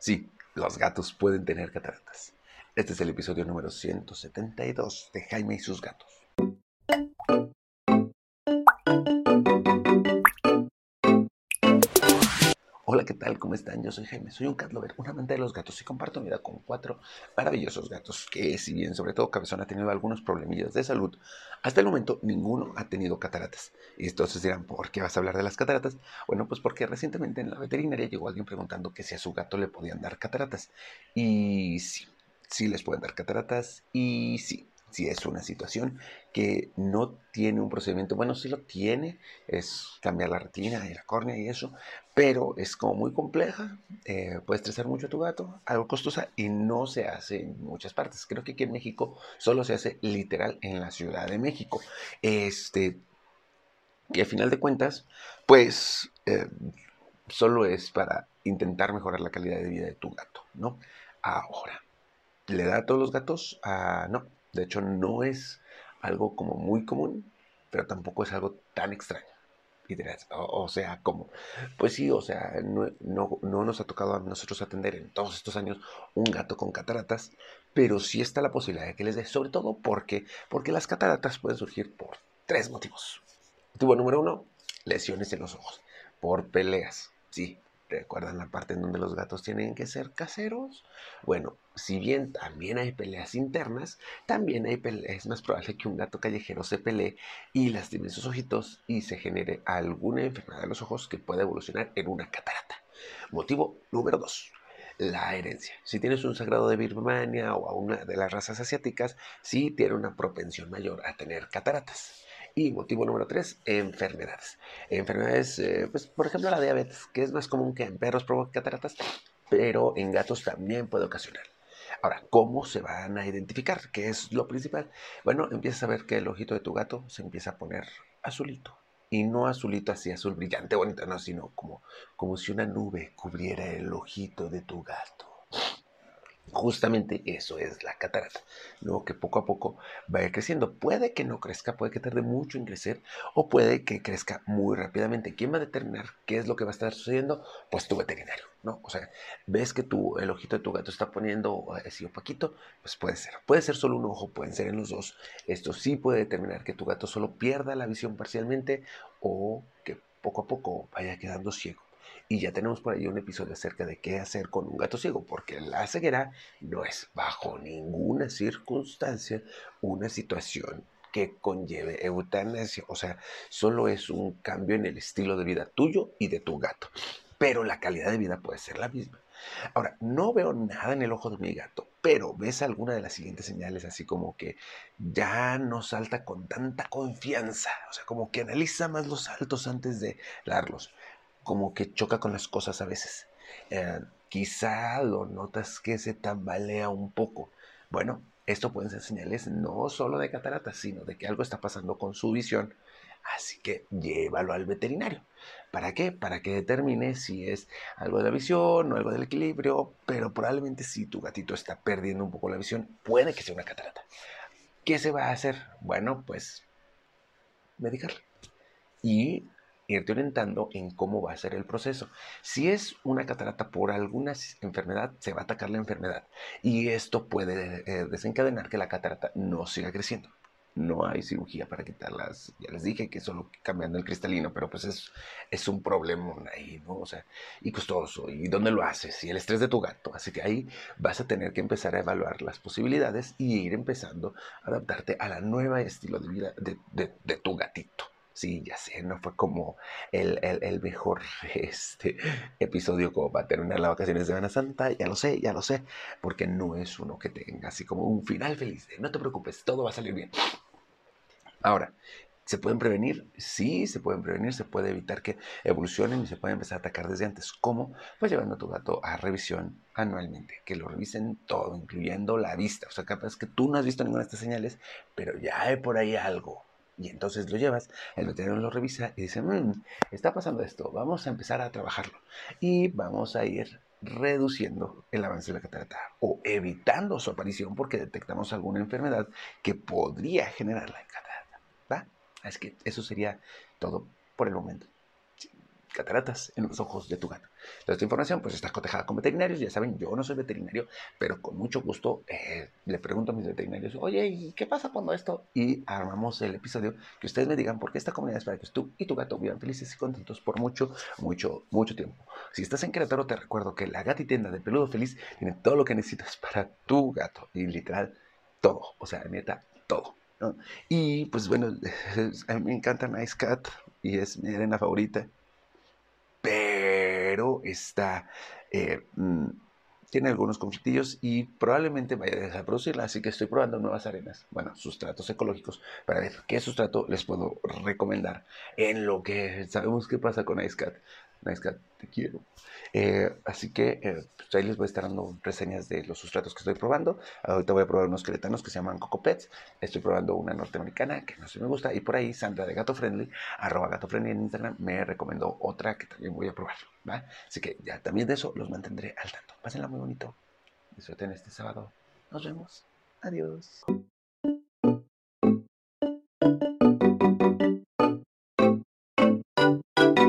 Sí, los gatos pueden tener cataratas. Este es el episodio número 172 de Jaime y sus gatos. Hola, ¿qué tal? ¿Cómo están? Yo soy Jaime, soy un cat lover, un amante de los gatos y comparto mi vida con cuatro maravillosos gatos que, si bien sobre todo Cabezón ha tenido algunos problemillas de salud, hasta el momento ninguno ha tenido cataratas. Y entonces dirán, ¿por qué vas a hablar de las cataratas? Bueno, pues porque recientemente en la veterinaria llegó alguien preguntando que si a su gato le podían dar cataratas. Y sí, sí les pueden dar cataratas y sí, si es una situación que no tiene un procedimiento, bueno, sí lo tiene, es cambiar la retina y la córnea y eso, pero es como muy compleja, eh, puede estresar mucho a tu gato, algo costosa y no se hace en muchas partes. Creo que aquí en México solo se hace literal en la Ciudad de México. Este, y al final de cuentas, pues eh, solo es para intentar mejorar la calidad de vida de tu gato, ¿no? Ahora, ¿le da a todos los gatos? Ah, no, de hecho, no es algo como muy común, pero tampoco es algo tan extraño. O, sea, ¿cómo? Pues sí, o sea, no, no, nos ha tocado a nosotros atender en todos estos años un gato con cataratas, pero sí está la posibilidad de que les dé, sobre todo porque, porque las cataratas pueden surgir por tres motivos. Motivo número uno, lesiones en los ojos, por peleas, sí, ¿Recuerdan la parte en donde los gatos tienen que ser caseros? Bueno, si bien también hay peleas internas, también hay peleas, es más probable que un gato callejero se pelee y lastime sus ojitos y se genere alguna enfermedad de los ojos que pueda evolucionar en una catarata. Motivo número dos, la herencia. Si tienes un sagrado de Birmania o a una de las razas asiáticas, sí tiene una propensión mayor a tener cataratas. Y motivo número tres, enfermedades. Enfermedades, eh, pues por ejemplo la diabetes, que es más común que en perros provoque cataratas, pero en gatos también puede ocasionar. Ahora, ¿cómo se van a identificar? ¿Qué es lo principal? Bueno, empiezas a ver que el ojito de tu gato se empieza a poner azulito. Y no azulito así, azul brillante, bonito, no, sino como, como si una nube cubriera el ojito de tu gato. Justamente eso es la catarata, ¿no? que poco a poco vaya creciendo. Puede que no crezca, puede que tarde mucho en crecer o puede que crezca muy rápidamente. ¿Quién va a determinar qué es lo que va a estar sucediendo? Pues tu veterinario, ¿no? O sea, ves que tu, el ojito de tu gato está poniendo así opaquito, pues puede ser. Puede ser solo un ojo, pueden ser en los dos. Esto sí puede determinar que tu gato solo pierda la visión parcialmente o que poco a poco vaya quedando ciego. Y ya tenemos por ahí un episodio acerca de qué hacer con un gato ciego, porque la ceguera no es bajo ninguna circunstancia una situación que conlleve eutanasia. O sea, solo es un cambio en el estilo de vida tuyo y de tu gato. Pero la calidad de vida puede ser la misma. Ahora, no veo nada en el ojo de mi gato, pero ves alguna de las siguientes señales, así como que ya no salta con tanta confianza, o sea, como que analiza más los saltos antes de darlos como que choca con las cosas a veces. Eh, quizá lo notas que se tambalea un poco. Bueno, esto pueden ser señales no solo de cataratas, sino de que algo está pasando con su visión. Así que llévalo al veterinario. ¿Para qué? Para que determine si es algo de la visión o algo del equilibrio, pero probablemente si tu gatito está perdiendo un poco la visión, puede que sea una catarata. ¿Qué se va a hacer? Bueno, pues medicarle. Y irte orientando en cómo va a ser el proceso. Si es una catarata por alguna enfermedad, se va a atacar la enfermedad y esto puede eh, desencadenar que la catarata no siga creciendo. No hay cirugía para quitarlas. Ya les dije que solo cambiando el cristalino, pero pues es, es un problema ahí, ¿no? O sea, y costoso. ¿Y dónde lo haces? Y el estrés de tu gato. Así que ahí vas a tener que empezar a evaluar las posibilidades y ir empezando a adaptarte a la nueva estilo de vida de tu gatito. Sí, ya sé, no fue como el, mejor este, episodio como para terminar las vacaciones de Semana Santa, ya lo sé, ya lo sé, porque no es uno que tenga así como un final feliz. no te preocupes, todo va a salir bien. Ahora, ¿Se pueden prevenir? Sí, se pueden prevenir, se puede evitar que evolucionen y se puede empezar a atacar desde antes. ¿Cómo? Pues llevando a tu gato a revisión anualmente, que lo revisen todo, incluyendo la vista. O sea, capaz que tú no has visto ninguna de estas señales, pero ya hay por ahí algo y entonces lo llevas, el veterinario lo revisa y dice, mmm, está pasando esto, vamos a empezar a trabajarlo. Y vamos a ir reduciendo el avance de la catarata o evitando su aparición porque detectamos alguna enfermedad que podría generar la catarata. ¿va? Es que eso sería todo por el momento. Cataratas en los ojos de tu gato. Toda esta información pues está cotejada con veterinarios, ya saben, yo no soy veterinario, pero con mucho gusto eh, le pregunto a mis veterinarios, oye, ¿y qué pasa cuando esto? Y armamos el episodio que ustedes me digan por qué esta comunidad es para que tú y tu gato vivan felices y contentos por mucho, mucho, mucho tiempo. Si estás en Querétaro, te recuerdo que la gatitienda de Peludo Feliz tiene todo lo que necesitas para tu gato, y literal, todo, o sea, neta, todo. Y pues bueno, a mí me encanta Nice Cat y es mi arena favorita está, eh, mm, tiene algunos conflictillos y probablemente vaya a dejar de producirla, así que estoy probando nuevas arenas, bueno, sustratos ecológicos, para ver qué sustrato les puedo recomendar en lo que sabemos qué pasa con IceCat. Nice te quiero. Eh, así que eh, pues ahí les voy a estar dando reseñas de los sustratos que estoy probando. Ahorita voy a probar unos queretanos que se llaman Coco Pets. Estoy probando una norteamericana que no sé si me gusta. Y por ahí Sandra de Gato Friendly, arroba Gato Friendly en Instagram, me recomendó otra que también voy a probar. Así que ya también de eso los mantendré al tanto. Pásenla muy bonito. Disfruten este sábado. Nos vemos. Adiós.